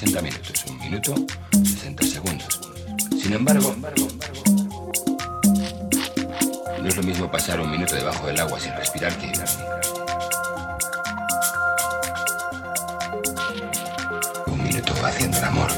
Una hora, 60 minutos. Un minuto, 60 segundos. Sin embargo, no es lo mismo pasar un minuto debajo del agua sin respirar que un minuto haciendo el amor.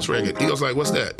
House record. He goes like, What's that?